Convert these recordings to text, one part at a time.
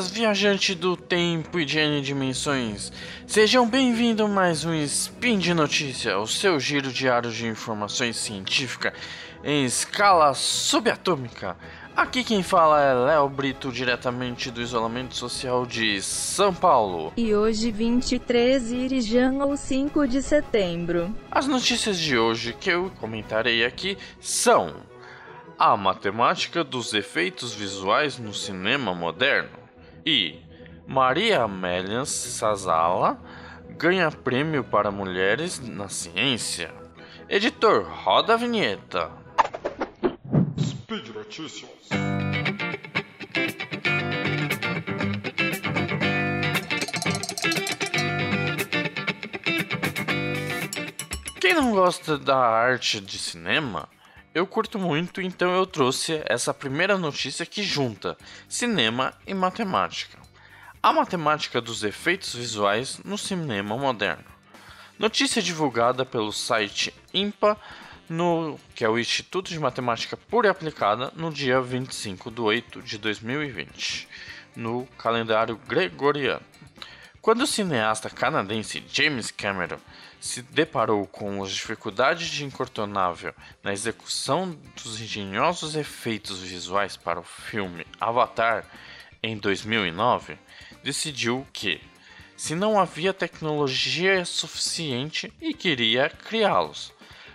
buenas, viajante do tempo e de N dimensões. Sejam bem-vindos a mais um Spin de Notícia, o seu giro diário de informações científicas em escala subatômica. Aqui quem fala é Léo Brito, diretamente do isolamento social de São Paulo. E hoje, 23 Irijan ou 5 de setembro. As notícias de hoje que eu comentarei aqui são a matemática dos efeitos visuais no cinema moderno e Maria Amélia Sazala ganha prêmio para mulheres na ciência. Editor, roda a vinheta. Speed Notícias. Quem não gosta da arte de cinema, eu curto muito, então eu trouxe essa primeira notícia que junta cinema e matemática. A matemática dos efeitos visuais no cinema moderno. Notícia divulgada pelo site IMPA, no, que é o Instituto de Matemática Pura e Aplicada, no dia 25 de 8 de 2020, no calendário gregoriano. Quando o cineasta canadense James Cameron se deparou com as dificuldades de incontornável na execução dos engenhosos efeitos visuais para o filme Avatar em 2009, decidiu que, se não havia tecnologia suficiente e queria criá-los.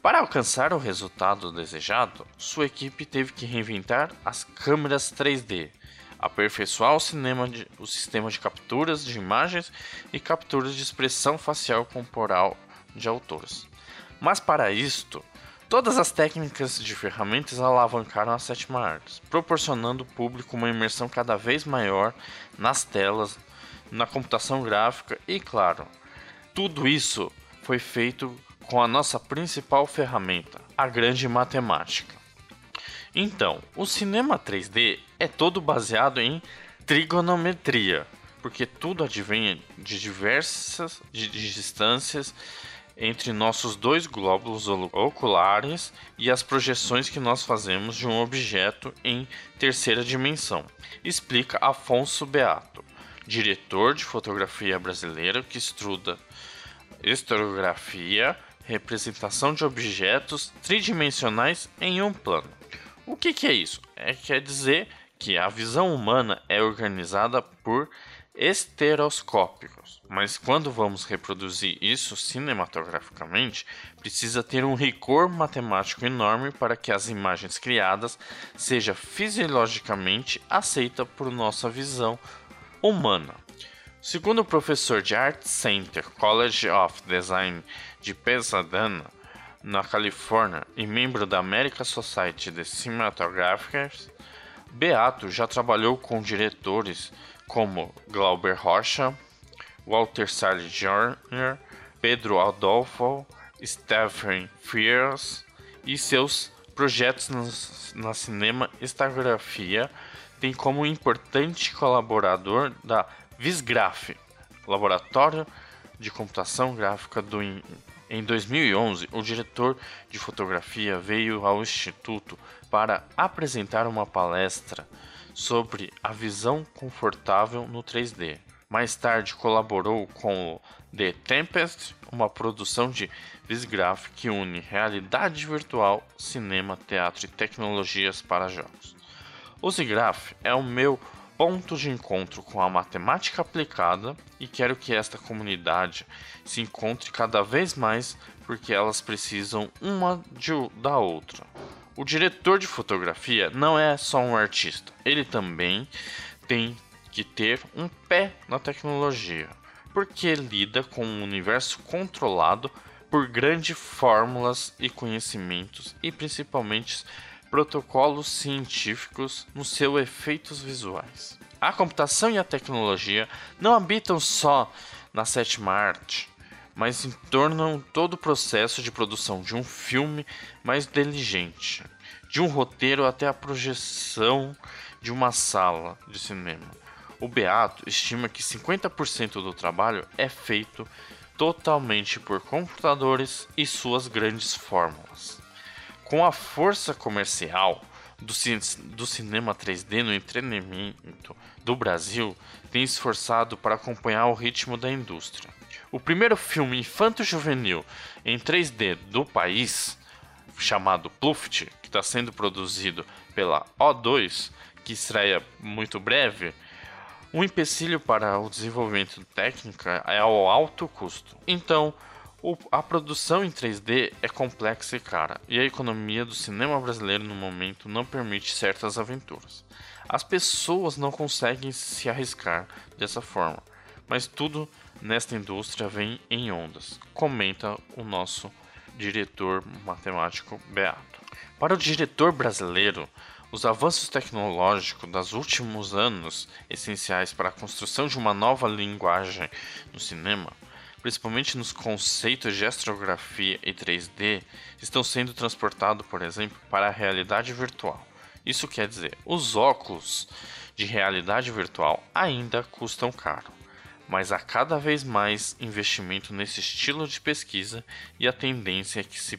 Para alcançar o resultado desejado, sua equipe teve que reinventar as câmeras 3D, aperfeiçoar o, cinema de, o sistema de capturas de imagens e capturas de expressão facial corporal de autores. Mas para isto, todas as técnicas de ferramentas alavancaram a sétima arte, proporcionando ao público uma imersão cada vez maior nas telas, na computação gráfica e, claro, tudo isso foi feito com a nossa principal ferramenta, a grande matemática. Então, o cinema 3D é todo baseado em trigonometria, porque tudo advém de diversas de distâncias entre nossos dois glóbulos oculares e as projeções que nós fazemos de um objeto em terceira dimensão, explica Afonso Beato, diretor de fotografia brasileiro que estuda historiografia, representação de objetos tridimensionais em um plano. O que, que é isso? É quer dizer que a visão humana é organizada por estereoscópicos, mas quando vamos reproduzir isso cinematograficamente, precisa ter um rigor matemático enorme para que as imagens criadas seja fisiologicamente aceita por nossa visão humana. Segundo o professor de Art Center College of Design de Pasadena, na Califórnia, e membro da American Society de Cinematographers, Beato já trabalhou com diretores como Glauber Rocha, Walter Salles Jr., Pedro Adolfo, Stephen Frears e seus projetos na, cinema historiografia tem como importante colaborador da Visgraf, Laboratório de Computação Gráfica do em 2011, o diretor de fotografia veio ao instituto para apresentar uma palestra sobre a visão confortável no 3D. Mais tarde colaborou com o The Tempest, uma produção de Visgraph que une realidade virtual, cinema, teatro e tecnologias para jogos. O Visgraph é o meu ponto de encontro com a matemática aplicada e quero que esta comunidade se encontre cada vez mais porque elas precisam uma de, da outra. O diretor de fotografia não é só um artista, ele também tem que ter um pé na tecnologia, porque lida com um universo controlado por grandes fórmulas e conhecimentos e principalmente protocolos científicos nos seus efeitos visuais. A computação e a tecnologia não habitam só na sétima arte, mas tornam todo o processo de produção de um filme mais diligente, de um roteiro até a projeção de uma sala de cinema. O Beato estima que 50% do trabalho é feito totalmente por computadores e suas grandes fórmulas. Com a força comercial do, do cinema 3D no entretenimento do Brasil tem esforçado para acompanhar o ritmo da indústria. O primeiro filme infanto-juvenil em 3D do país, chamado Pluft, que está sendo produzido pela O2, que estreia muito breve, um empecilho para o desenvolvimento técnico é o alto custo. Então, a produção em 3D é complexa e cara, e a economia do cinema brasileiro no momento não permite certas aventuras. As pessoas não conseguem se arriscar dessa forma, mas tudo nesta indústria vem em ondas, comenta o nosso diretor matemático Beato. Para o diretor brasileiro, os avanços tecnológicos dos últimos anos, essenciais para a construção de uma nova linguagem no cinema, principalmente nos conceitos de astrografia e 3D, estão sendo transportados, por exemplo, para a realidade virtual. Isso quer dizer, os óculos de realidade virtual ainda custam caro, mas há cada vez mais investimento nesse estilo de pesquisa e a tendência é que se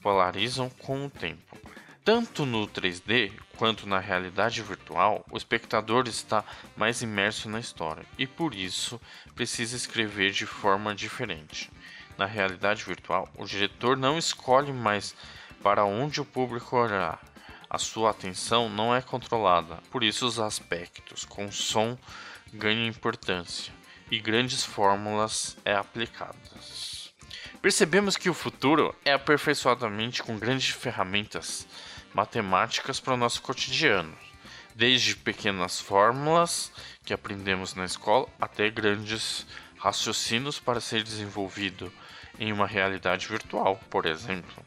polarizam com o tempo. Tanto no 3D quanto na realidade virtual, o espectador está mais imerso na história e por isso precisa escrever de forma diferente. Na realidade virtual, o diretor não escolhe mais para onde o público olhar. A sua atenção não é controlada, por isso os aspectos com som ganham importância e grandes fórmulas é aplicadas. Percebemos que o futuro é aperfeiçoadamente com grandes ferramentas matemáticas para o nosso cotidiano, desde pequenas fórmulas que aprendemos na escola até grandes raciocínios para ser desenvolvido em uma realidade virtual, por exemplo.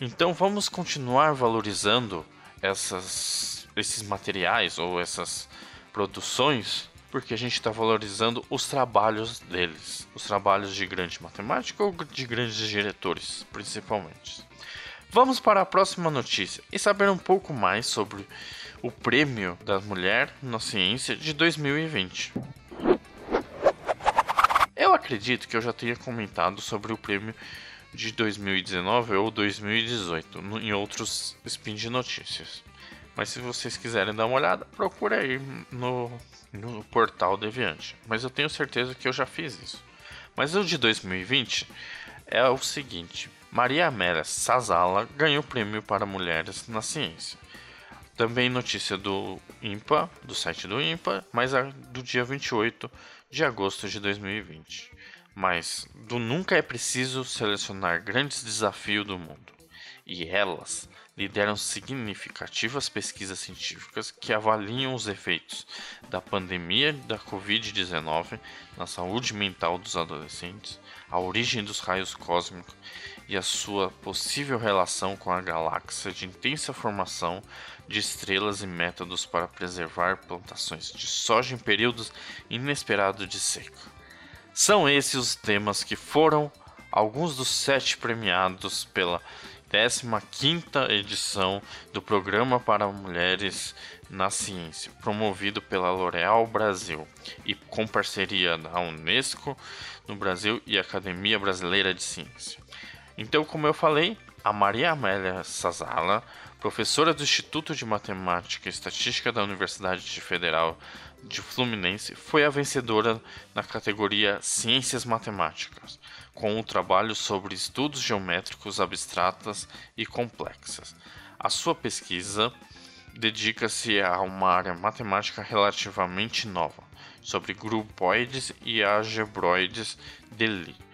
Então vamos continuar valorizando essas, esses materiais ou essas produções porque a gente está valorizando os trabalhos deles, os trabalhos de grande matemática ou de grandes diretores, principalmente. Vamos para a próxima notícia e saber um pouco mais sobre o Prêmio da Mulher na Ciência de 2020. Eu acredito que eu já tenha comentado sobre o prêmio de 2019 ou 2018 no, em outros spin de notícias. Mas se vocês quiserem dar uma olhada, procure aí no, no portal Deviante. Mas eu tenho certeza que eu já fiz isso. Mas o de 2020 é o seguinte: Maria Amélia Sazala ganhou prêmio para mulheres na ciência. Também notícia do IMPA, do site do IMPA, mas a do dia 28 de agosto de 2020. Mas do nunca é preciso selecionar grandes desafios do mundo. E elas lideram significativas pesquisas científicas que avaliam os efeitos da pandemia da Covid-19 na saúde mental dos adolescentes, a origem dos raios cósmicos e a sua possível relação com a galáxia de intensa formação de estrelas e métodos para preservar plantações de soja em períodos inesperados de seca. São esses os temas que foram alguns dos sete premiados pela 15ª edição do Programa para Mulheres na Ciência, promovido pela L'Oréal Brasil e com parceria da Unesco no Brasil e Academia Brasileira de Ciência. Então, como eu falei, a Maria Amélia Sazala, professora do Instituto de Matemática e Estatística da Universidade Federal de Fluminense, foi a vencedora na categoria Ciências Matemáticas, com o trabalho sobre estudos geométricos abstratas e complexas. A sua pesquisa dedica-se a uma área matemática relativamente nova, sobre grupoides e algebroides de Lie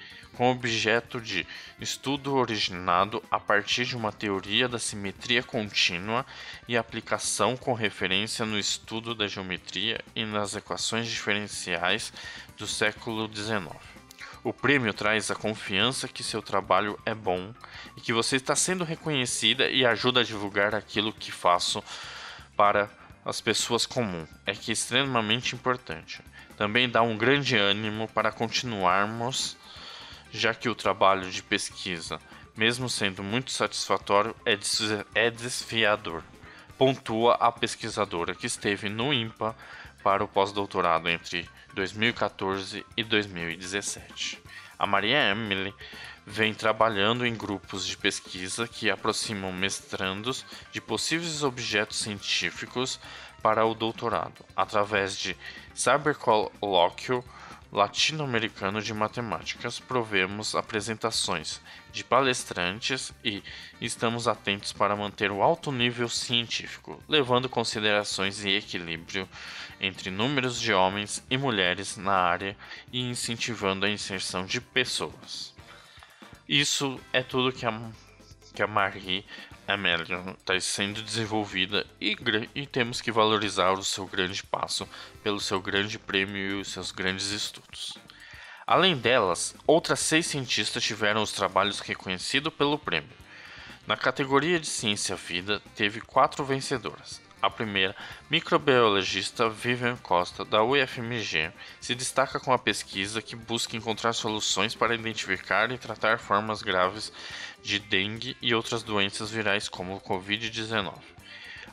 com objeto de estudo originado a partir de uma teoria da simetria contínua e aplicação com referência no estudo da geometria e nas equações diferenciais do século XIX. O prêmio traz a confiança que seu trabalho é bom e que você está sendo reconhecida e ajuda a divulgar aquilo que faço para as pessoas comuns. É que é extremamente importante. Também dá um grande ânimo para continuarmos já que o trabalho de pesquisa, mesmo sendo muito satisfatório, é, é desfiador, pontua a pesquisadora que esteve no IMPA para o pós-doutorado entre 2014 e 2017. A Maria Emily vem trabalhando em grupos de pesquisa que aproximam mestrandos de possíveis objetos científicos para o doutorado, através de cybercolóquio latino-americano de matemáticas, provemos apresentações de palestrantes e estamos atentos para manter o alto nível científico, levando considerações e equilíbrio entre números de homens e mulheres na área e incentivando a inserção de pessoas. Isso é tudo que a, que a Marie Amélia está sendo desenvolvida e, e, temos que valorizar o seu grande passo pelo seu grande prêmio e os seus grandes estudos. Além delas, outras seis cientistas tiveram os trabalhos reconhecidos pelo prêmio. Na categoria de Ciência Vida, teve quatro vencedoras. A primeira, microbiologista Vivian Costa, da UFMG, se destaca com a pesquisa que busca encontrar soluções para identificar e tratar formas graves de dengue e outras doenças virais como o Covid-19.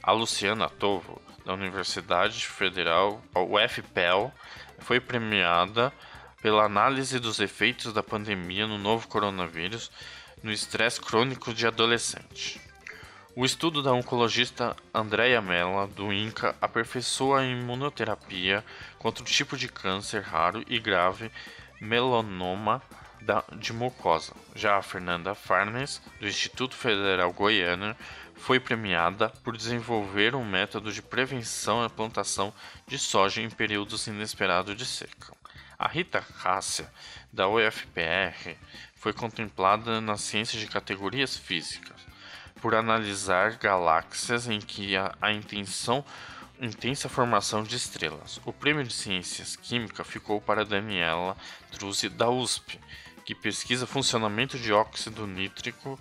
A Luciana Tovo, da Universidade Federal UFPEL, foi premiada pela análise dos efeitos da pandemia no novo coronavírus no estresse crônico de adolescente. O estudo da oncologista Andrea Mella, do INCA, aperfeiçoa a imunoterapia contra o tipo de câncer raro e grave melanoma de mucosa. Já a Fernanda Farnes, do Instituto Federal Goiano, foi premiada por desenvolver um método de prevenção e plantação de soja em períodos inesperados de seca. A Rita Cássia, da UFPR, foi contemplada na ciência de categorias físicas por analisar galáxias em que há a intenção intensa formação de estrelas. O prêmio de Ciências Química ficou para Daniela Truzzi da USP, que pesquisa funcionamento de óxido nítrico,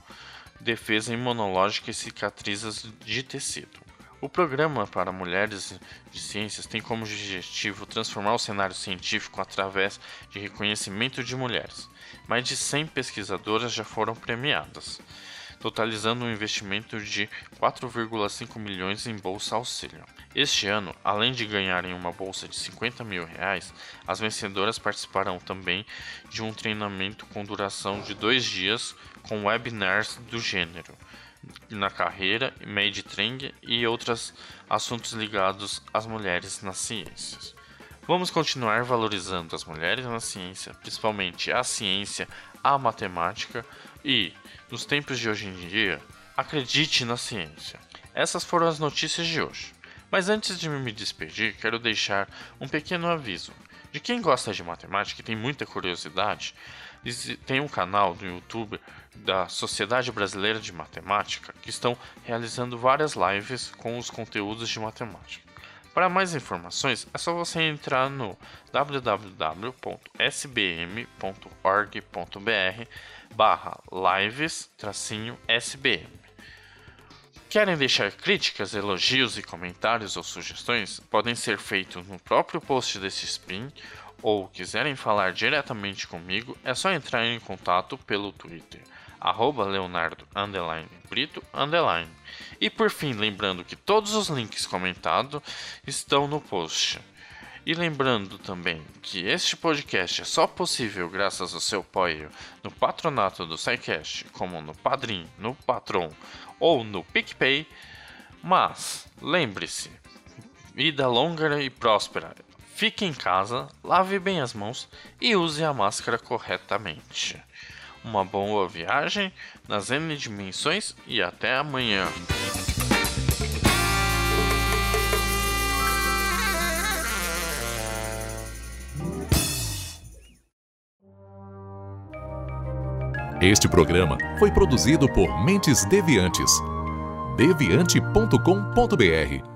defesa imunológica e cicatrizes de tecido. O programa para mulheres de ciências tem como objetivo transformar o cenário científico através de reconhecimento de mulheres. Mais de 100 pesquisadoras já foram premiadas totalizando um investimento de 4,5 milhões em bolsa auxílio. Este ano, além de ganharem uma bolsa de 50 mil reais, as vencedoras participarão também de um treinamento com duração de dois dias com webinars do gênero na carreira, made training e outros assuntos ligados às mulheres nas ciências. Vamos continuar valorizando as mulheres na ciência, principalmente a ciência, a matemática e nos tempos de hoje em dia, acredite na ciência. Essas foram as notícias de hoje. Mas antes de me despedir, quero deixar um pequeno aviso. De quem gosta de matemática e tem muita curiosidade, tem um canal no YouTube da Sociedade Brasileira de Matemática que estão realizando várias lives com os conteúdos de matemática. Para mais informações, é só você entrar no www.sbm.org.br barra lives SBM. Querem deixar críticas, elogios e comentários ou sugestões? Podem ser feitos no próprio post desse spin ou quiserem falar diretamente comigo, é só entrar em contato pelo Twitter, arroba Leonardo Brito E por fim, lembrando que todos os links comentados estão no post. E lembrando também que este podcast é só possível graças ao seu apoio no patronato do SciCast, como no Padrim, no Patron ou no PicPay. Mas lembre-se, vida longa e próspera. Fique em casa, lave bem as mãos e use a máscara corretamente. Uma boa viagem nas N dimensões e até amanhã. Este programa foi produzido por Mentes Deviantes. deviante.com.br.